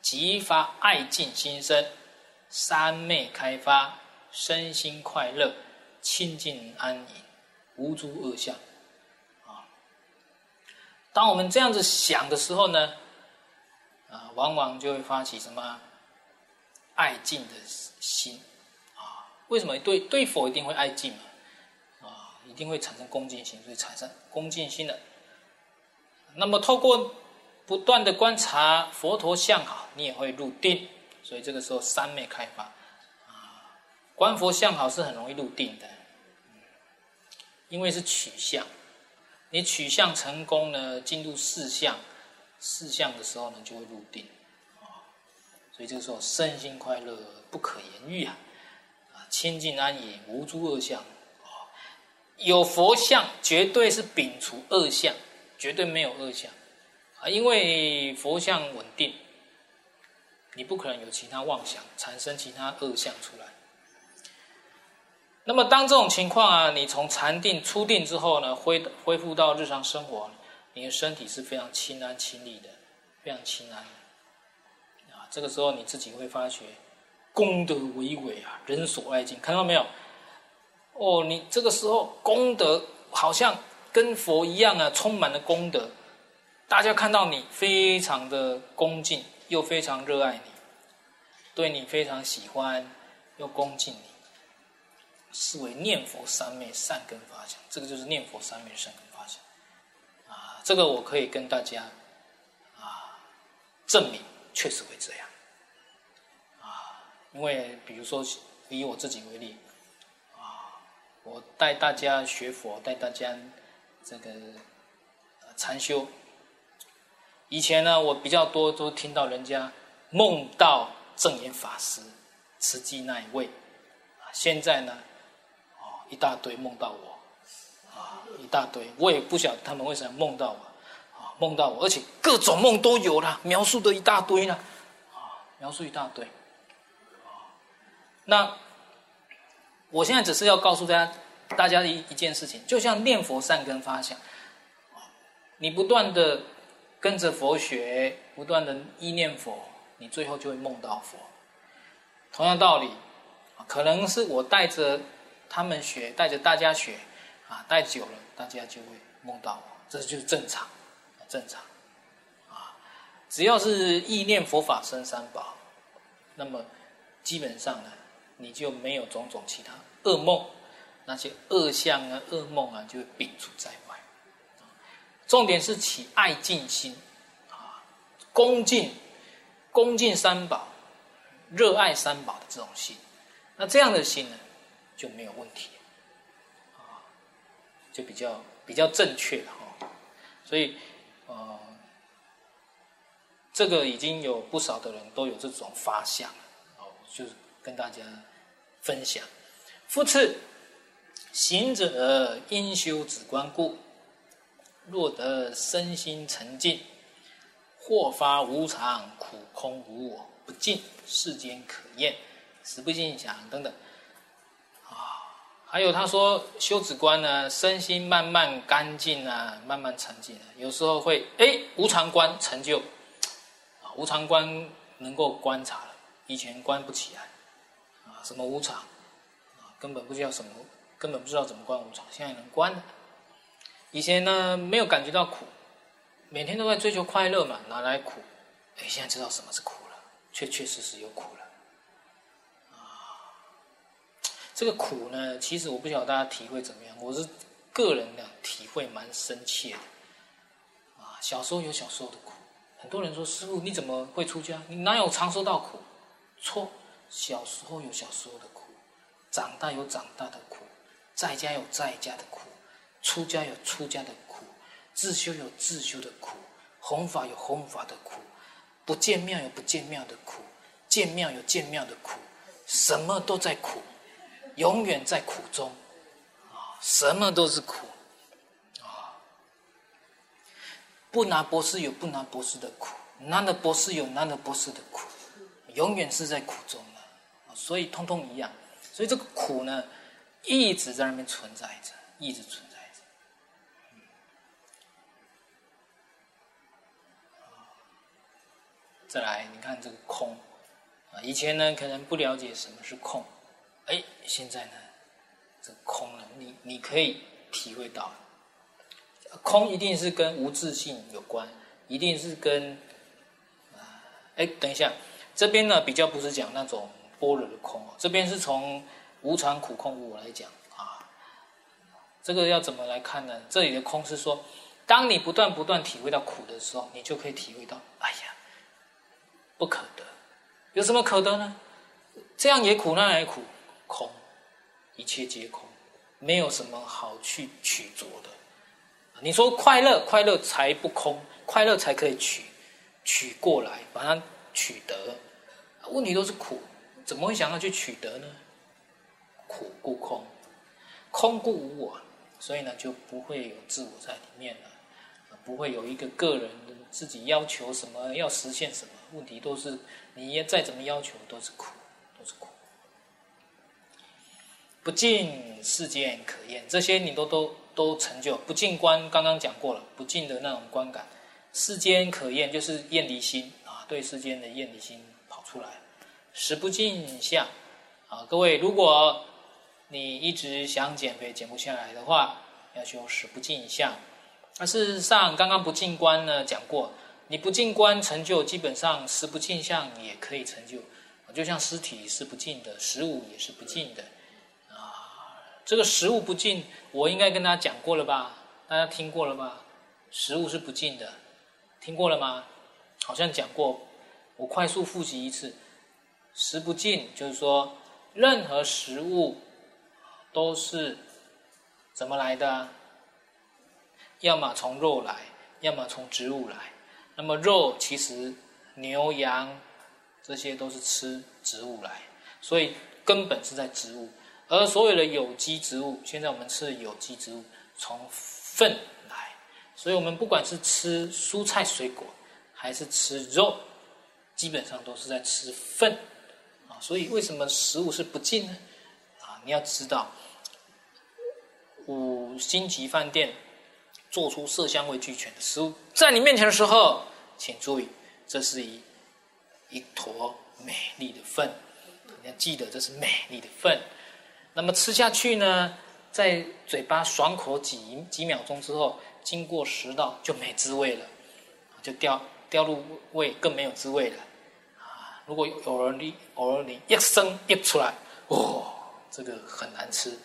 即发爱敬心生，三昧开发，身心快乐，清净安隐，无诸恶相。啊当我们这样子想的时候呢，往往就会发起什么爱敬的心啊？为什么对对佛一定会爱敬嘛？啊，一定会产生恭敬心，所以产生恭敬心的。那么透过不断的观察佛陀相好，你也会入定，所以这个时候三昧开发啊，观佛相好是很容易入定的，因为是取相。你取相成功呢，进入四相，四相的时候呢，就会入定，啊，所以这个时候身心快乐不可言喻啊，啊，清净安隐，无诸恶相，啊，有佛相绝对是摒除恶相，绝对没有恶相，啊，因为佛相稳定，你不可能有其他妄想，产生其他恶相出来。那么，当这种情况啊，你从禅定出定之后呢，恢恢复到日常生活，你的身体是非常轻安轻利的，非常轻安的啊。这个时候你自己会发觉，功德巍巍啊，人所爱敬，看到没有？哦，你这个时候功德好像跟佛一样啊，充满了功德，大家看到你非常的恭敬，又非常热爱你，对你非常喜欢，又恭敬你。视为念佛三昧善根发祥，这个就是念佛三昧善根。这个我可以跟大家啊证明，确实会这样啊。因为比如说以我自己为例啊我带大家学佛，带大家这个禅修。以前呢，我比较多都听到人家梦到证严法师、慈济那一位，啊，现在呢，哦，一大堆梦到我，一大堆，我也不晓得他们为什么梦到我，啊，梦到我，而且各种梦都有了，描述的一大堆呢，啊，描述一大堆，那我现在只是要告诉大家，大家一一件事情，就像念佛善根发想，你不断的。跟着佛学，不断的意念佛，你最后就会梦到佛。同样道理，可能是我带着他们学，带着大家学，啊，带久了，大家就会梦到我，这就是正常，正常。啊，只要是意念佛法生三宝，那么基本上呢，你就没有种种其他噩梦，那些恶相啊、噩梦啊，就会摒除在外。重点是起爱敬心，啊，恭敬、恭敬三宝，热爱三宝的这种心，那这样的心呢，就没有问题，就比较比较正确了哈。所以，呃，这个已经有不少的人都有这种发相了，哦，就是跟大家分享。复次，行者应修止观故。若得身心澄净，或发无常、苦空无我、不净世间可厌、实不尽想等等。还有他说修止观呢，身心慢慢干净啊，慢慢澄净啊，有时候会哎无常观成就，啊无常观能够观察了，以前观不起来，啊什么无常，啊根本不知道什么，根本不知道怎么观无常，现在能观了。以前呢，没有感觉到苦，每天都在追求快乐嘛，哪来苦？哎，现在知道什么是苦了，确确实实有苦了。这个苦呢，其实我不晓得大家体会怎么样，我是个人的体会蛮深切的。啊，小时候有小时候的苦，很多人说师父你怎么会出家？你哪有常受到苦？错，小时候有小时候的苦，长大有长大的苦，在家有在家的苦。出家有出家的苦，自修有自修的苦，弘法有弘法的苦，不见庙有不见庙的苦，见庙有见庙的苦，什么都在苦，永远在苦中，啊，什么都是苦，啊，不拿博士有不拿博士的苦，拿的博士有拿的博士的苦，永远是在苦中的，所以通通一样，所以这个苦呢，一直在那边存在着，一直存在着。再来，你看这个空。啊，以前呢可能不了解什么是空，哎，现在呢，这空了，你你可以体会到，空一定是跟无自性有关，一定是跟，哎，等一下，这边呢比较不是讲那种般若的空，这边是从无常、苦、空、无我来讲啊，这个要怎么来看呢？这里的空是说，当你不断不断体会到苦的时候，你就可以体会到，哎呀。不可得，有什么可得呢？这样也苦，那样也苦，空，一切皆空，没有什么好去取着的。你说快乐，快乐才不空，快乐才可以取，取过来把它取得。问题都是苦，怎么会想要去取得呢？苦故空，空故无我，所以呢就不会有自我在里面了，不会有一个个人自己要求什么，要实现什么。问题都是，你再怎么要求都是苦，都是苦。不净世间可厌，这些你都都都成就。不净观刚刚讲过了，不净的那种观感，世间可厌就是厌离心啊，对世间的厌离心跑出来。识不净相啊，各位，如果你一直想减肥减不下来的话，要修识不净相。那事实上，刚刚不净观呢？讲过。你不净观成就，基本上识不净相也可以成就，就像尸体是不净的，食物也是不净的，这个食物不净，我应该跟大家讲过了吧？大家听过了吧？食物是不净的，听过了吗？好像讲过，我快速复习一次，食不净就是说，任何食物都是怎么来的？要么从肉来，要么从植物来。那么肉其实牛羊这些都是吃植物来，所以根本是在植物。而所有的有机植物，现在我们吃的有机植物从粪来，所以我们不管是吃蔬菜水果，还是吃肉，基本上都是在吃粪啊。所以为什么食物是不净呢？啊，你要知道，五星级饭店。做出色香味俱全的食物在你面前的时候，请注意，这是一一坨美丽的粪，你要记得这是美丽的粪。那么吃下去呢，在嘴巴爽口几几秒钟之后，经过食道就没滋味了，就掉掉入胃更没有滋味了。啊，如果偶尔你偶尔你一声一出来，哦，这个很难吃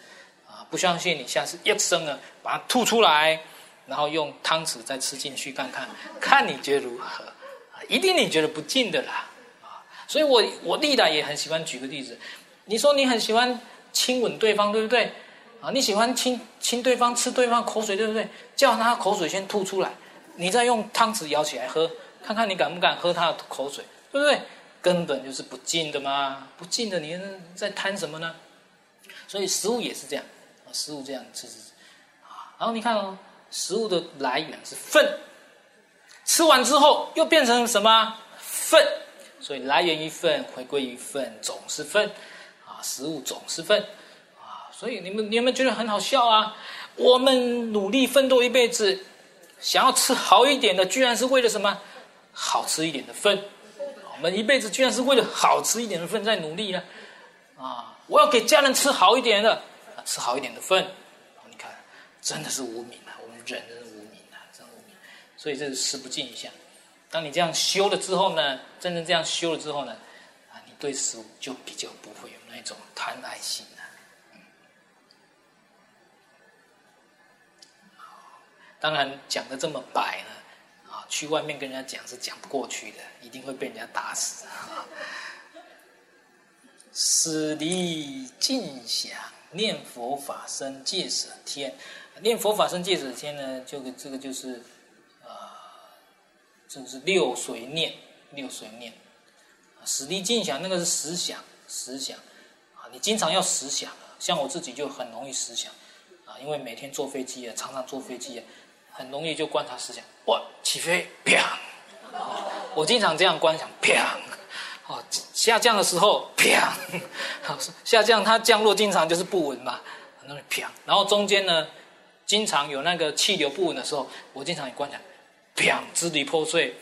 啊！不相信你下次一声呢，把它吐出来。然后用汤匙再吃进去看看，看你觉得如何？啊一定你觉得不净的啦，啊！所以我我历来也很喜欢举个例子，你说你很喜欢亲吻对方，对不对？啊，你喜欢亲亲对方，吃对方口水，对不对？叫他口水先吐出来，你再用汤匙舀起来喝，看看你敢不敢喝他的口水，对不对？根本就是不净的嘛，不净的，你在贪什么呢？所以食物也是这样，啊，食物这样吃吃吃，啊，然后你看哦。食物的来源是粪，吃完之后又变成什么？粪，所以来源于粪，回归于粪，总是粪，食物总是粪，啊，所以你们你们觉得很好笑啊？我们努力奋斗一辈子，想要吃好一点的，居然是为了什么？好吃一点的粪，我们一辈子居然是为了好吃一点的粪在努力呢？啊，我要给家人吃好一点的，吃好一点的粪，你看，真的是无名啊！我们。人真是无名啊，真无名，所以这是食不尽一项。当你这样修了之后呢，真正这样修了之后呢，啊，你对食物就比较不会有一种贪爱心了。嗯。当然讲的这么白呢，啊，去外面跟人家讲是讲不过去的，一定会被人家打死。啊。死离尽想，念佛法身戒舍天。念佛法身戒舍天呢，就这个就是，啊、呃，这个是六随念，六随念，死离尽想那个是实想，实想，你经常要实想，像我自己就很容易实想，啊，因为每天坐飞机啊，常常坐飞机啊，很容易就观察实想，哇，起飞，啪，我经常这样观想，啪，哦，下降的时候，啪，下降它降落经常就是不稳嘛，很容易啪，然后中间呢。经常有那个气流不稳的时候，我经常也观察，砰，支离破碎。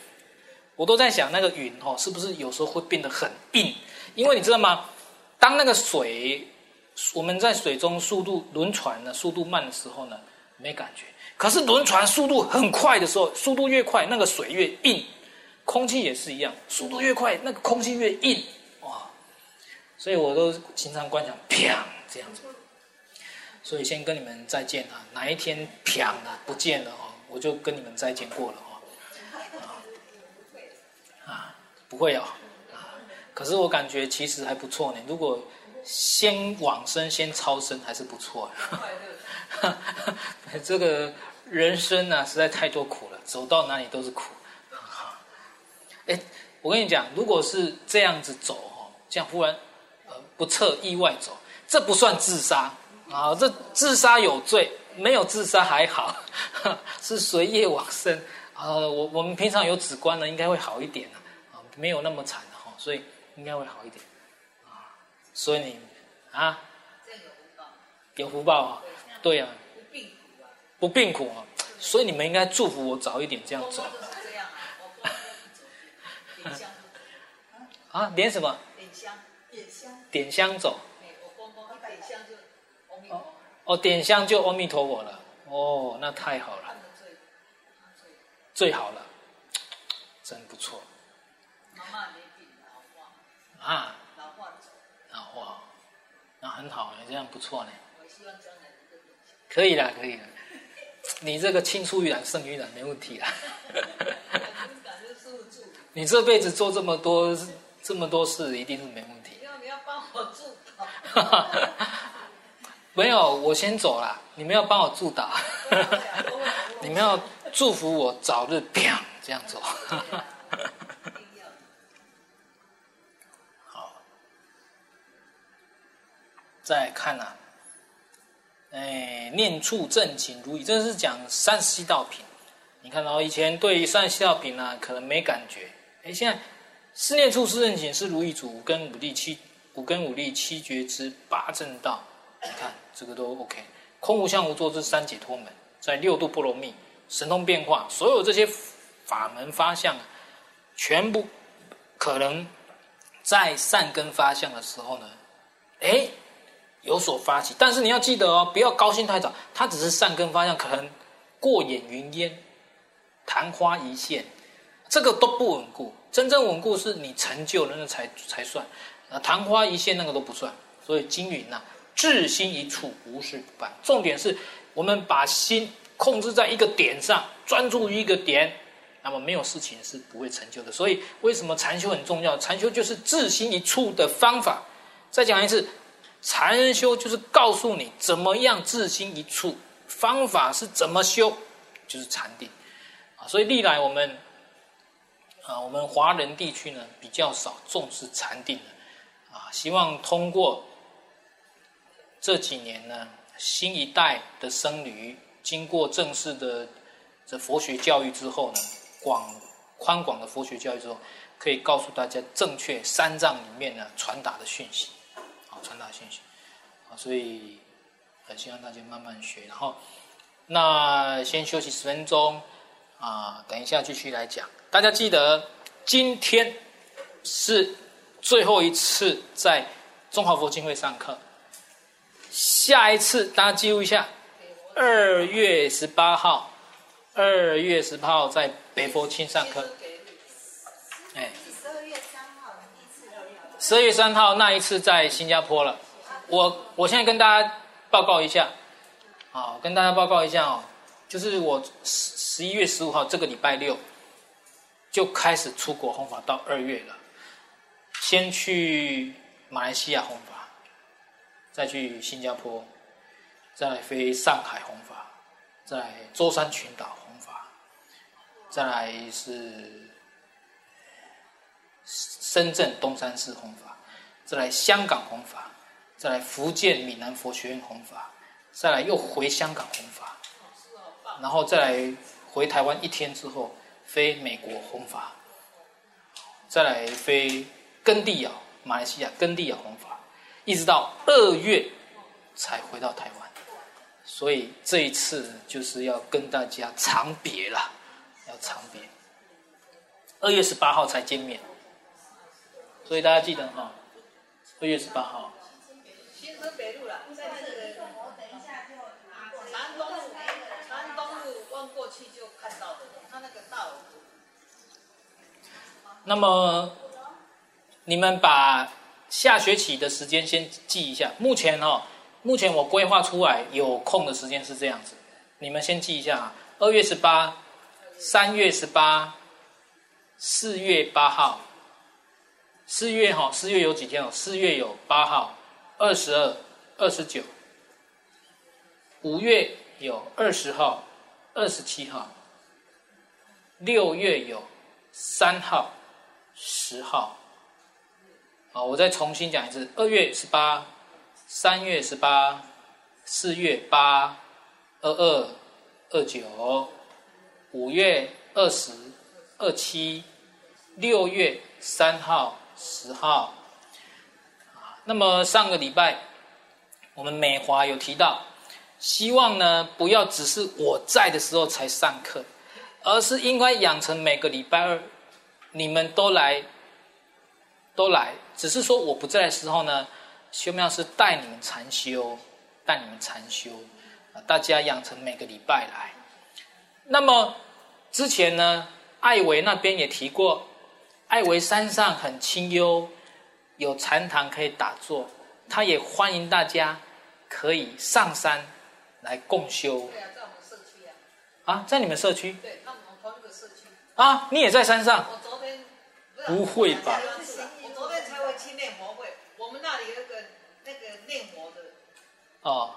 我都在想，那个云哦，是不是有时候会变得很硬？因为你知道吗？当那个水，我们在水中速度轮船呢，速度慢的时候呢，没感觉。可是轮船速度很快的时候，速度越快，那个水越硬。空气也是一样，速度越快，那个空气越硬。哇！所以我都经常观想，砰，这样子。所以先跟你们再见啊！哪一天啪了不见了哦，我就跟你们再见过了哦。啊，不会哦。可是我感觉其实还不错呢。如果先往生先超生还是不错的。这个人生啊，实在太多苦了，走到哪里都是苦。哎，我跟你讲，如果是这样子走哦，这样忽然呃不测意外走，这不算自杀。啊，这自杀有罪，没有自杀还好，是随业往生。啊，我我们平常有止观的，应该会好一点啊，没有那么惨的哈，所以应该会好一点。啊，所以你啊，有福报啊，对啊，不病苦啊，不病苦啊，所以你们应该祝福我早一点这样走。啊，点什么？点香，点香，点香走。哦，点香就阿弥陀佛了。哦，那太好了，最好了，真不错。啊，老化走，老化，那很好，这样不错呢。我希望将来可以啦，可以了。你这个青出于蓝胜于蓝，没问题啦。你这辈子做这么多这么多事，一定是没问题。你要帮我祝祷。没有，我先走了，你们要帮我祝祷，你们要祝福我早日啪这样走。再看啊，哎，念处正勤如意，这是讲三十七道品。你看到以前对于三十七道品呢、可能没感觉，哎，现在思念处是正勤是如意足五根五力七五根五力七觉支八正道。你看这个都 OK，空无相无作这三解脱门，在六度波罗蜜，神通变化，所有这些法门发相，全部可能在善根发相的时候呢，哎，有所发起。但是你要记得哦，不要高兴太早，它只是善根发向，可能过眼云烟，昙花一现，这个都不稳固。真正稳固是你成就了那才才算，啊，昙花一现那个都不算。所以经云呐。至心一处，无事不办。重点是我们把心控制在一个点上，专注于一个点，那么没有事情是不会成就的。所以，为什么禅修很重要？禅修就是志心一处的方法。再讲一次，禅修就是告诉你怎么样自心一处，方法是怎么修，就是禅定啊。所以历来我们啊，我们华人地区呢比较少重视禅定的啊，希望通过。这几年呢，新一代的僧侣经过正式的这佛学教育之后呢，广宽广的佛学教育之后，可以告诉大家正确三藏里面呢传达的讯息，传达信息，啊，所以很希望大家慢慢学。然后，那先休息十分钟，啊，等一下继续来讲。大家记得今天是最后一次在中华佛经会上课。下一次大家记录一下，二月十八号，二月十八号在北佛清上课。哎，十二月三号那一次在新加坡了。我我现在跟大家报告一下，好，跟大家报告一下哦，就是我十十一月十五号这个礼拜六就开始出国弘法，到二月了，先去马来西亚弘法。再去新加坡，再来飞上海弘法，再舟山群岛弘法，再来是深圳东山寺弘法，再来香港弘法，再来福建闽南佛学院弘法，再来又回香港弘法，然后再来回台湾一天之后飞美国弘法，再来飞根地窑马来西亚根地窑弘法。一直到二月才回到台湾，所以这一次就是要跟大家长别了，要长别。二月十八号才见面，所以大家记得哈，二月十八号。新生北路了，在那个我等一下就南东路，南东路望过去就看到的，他那个道。那么你们把。下学期的时间先记一下。目前哦，目前我规划出来有空的时间是这样子，你们先记一下啊。二月十八，三月十八，四月八号。四月哈，四月有几天哦？四月有八号、二十二、二十九。五月有二十号、二十七号。六月有三号、十号。好，我再重新讲一次：二月十八，三月十八，四月八，二二，二九，五月二十，二七，六月三号、十号。那么上个礼拜，我们美华有提到，希望呢不要只是我在的时候才上课，而是应该养成每个礼拜二，你们都来，都来。只是说我不在的时候呢，修妙师带你们禅修，带你们禅修，大家养成每个礼拜来。那么之前呢，艾维那边也提过，爱维山上很清幽，有禅堂可以打坐，他也欢迎大家可以上山来共修。对啊，在我们社区啊。啊，在你们社区？对，那我们同一个社区。啊，你也在山上？我昨天。不会吧？念佛会，我们那里有个那个念佛的哦，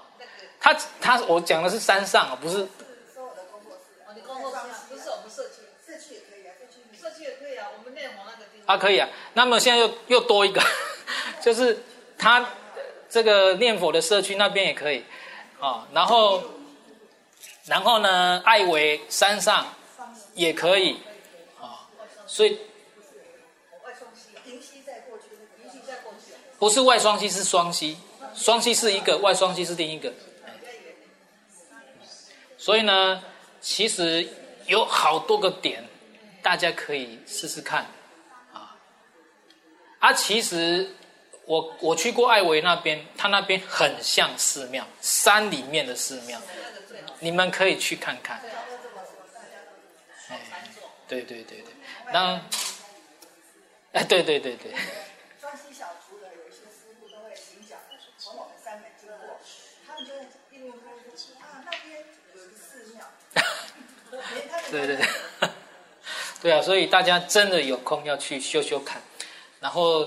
他他我讲的是山上啊，不是。说我的工作室，哦，你工作室不是我们社区，社区也可以啊，社区社区也可以啊，我们内蒙那个地方。啊，可以啊。那么现在又又多一个，就是他这个念佛的社区那边也可以，啊，然后然后呢，爱维山上也可以，啊，所以。不是外双溪，是双溪，双溪是一个，外双溪是另一个。所以呢，其实有好多个点，大家可以试试看，啊，其实我我去过艾维那边，它那边很像寺庙，山里面的寺庙，你们可以去看看。哎，对对对对，那，哎，对对对对。对对 对，对啊，所以大家真的有空要去修修看，然后，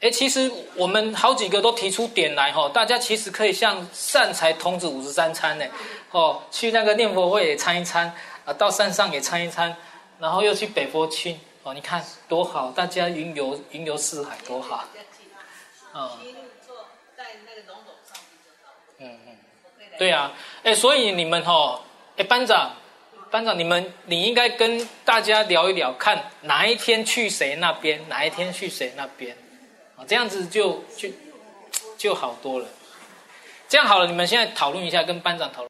哎，其实我们好几个都提出点来哈，大家其实可以像善财童子五十三参呢，哦，去那个念佛会也参一参，啊，到山上也参一参，然后又去北佛区，哦，你看多好，大家云游云游四海多好，啊，嗯。嗯，对啊，哎，所以你们哈，哎，班长。班长，你们你应该跟大家聊一聊，看哪一天去谁那边，哪一天去谁那边，啊，这样子就就就好多了。这样好了，你们现在讨论一下，跟班长讨论。